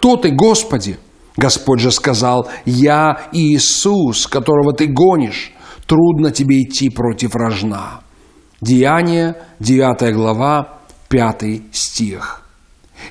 «Кто ты, Господи?» Господь же сказал, «Я Иисус, которого ты гонишь. Трудно тебе идти против рожна». Деяние, 9 глава, 5 стих.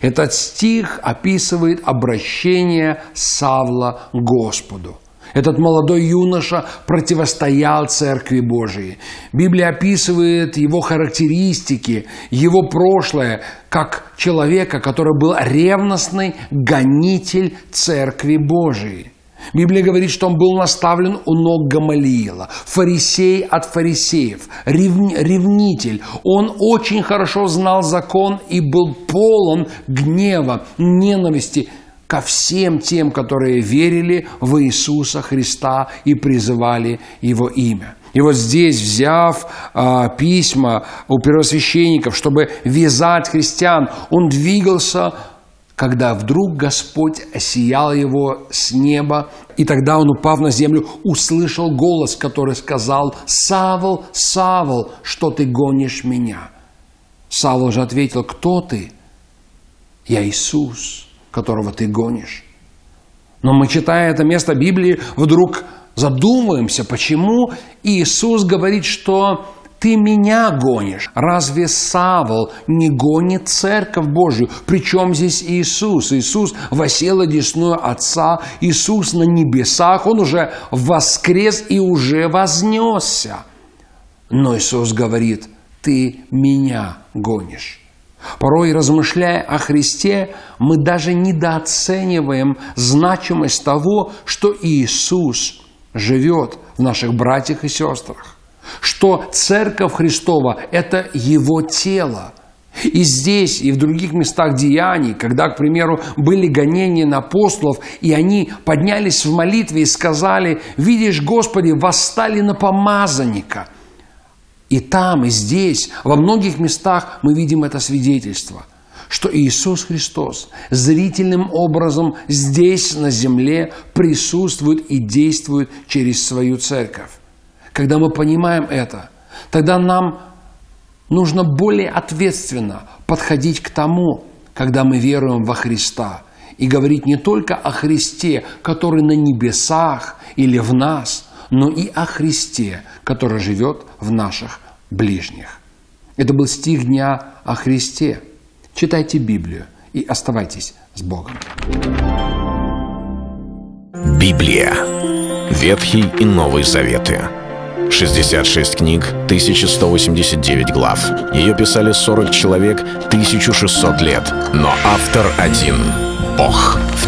Этот стих описывает обращение Савла к Господу – этот молодой юноша противостоял Церкви Божией. Библия описывает его характеристики, его прошлое, как человека, который был ревностный гонитель Церкви Божией. Библия говорит, что он был наставлен у ног Гамалиила, фарисей от фарисеев, ревнитель. Он очень хорошо знал закон и был полон гнева, ненависти ко всем тем, которые верили в Иисуса Христа и призывали Его имя. И вот здесь, взяв э, письма у первосвященников, чтобы вязать христиан, он двигался, когда вдруг Господь осиял его с неба, и тогда он, упав на землю, услышал голос, который сказал, «Савл, Савл, что ты гонишь меня?» Савл же ответил, «Кто ты?» «Я Иисус, которого ты гонишь. Но мы, читая это место Библии, вдруг задумываемся, почему Иисус говорит, что ты меня гонишь. Разве Савол не гонит Церковь Божию? Причем здесь Иисус? Иисус восел одесную Отца, Иисус на небесах, Он уже воскрес и уже вознесся. Но Иисус говорит, ты меня гонишь. Порой, размышляя о Христе, мы даже недооцениваем значимость того, что Иисус живет в наших братьях и сестрах, что Церковь Христова – это Его тело. И здесь, и в других местах деяний, когда, к примеру, были гонения на апостолов, и они поднялись в молитве и сказали, «Видишь, Господи, восстали на помазанника – и там, и здесь, во многих местах мы видим это свидетельство, что Иисус Христос зрительным образом здесь, на земле, присутствует и действует через свою церковь. Когда мы понимаем это, тогда нам нужно более ответственно подходить к тому, когда мы веруем во Христа, и говорить не только о Христе, который на небесах или в нас – но и о Христе, который живет в наших ближних. Это был стих дня о Христе. Читайте Библию и оставайтесь с Богом. Библия. Ветхий и Новый Заветы. 66 книг, 1189 глав. Ее писали 40 человек, 1600 лет. Но автор один — Бог.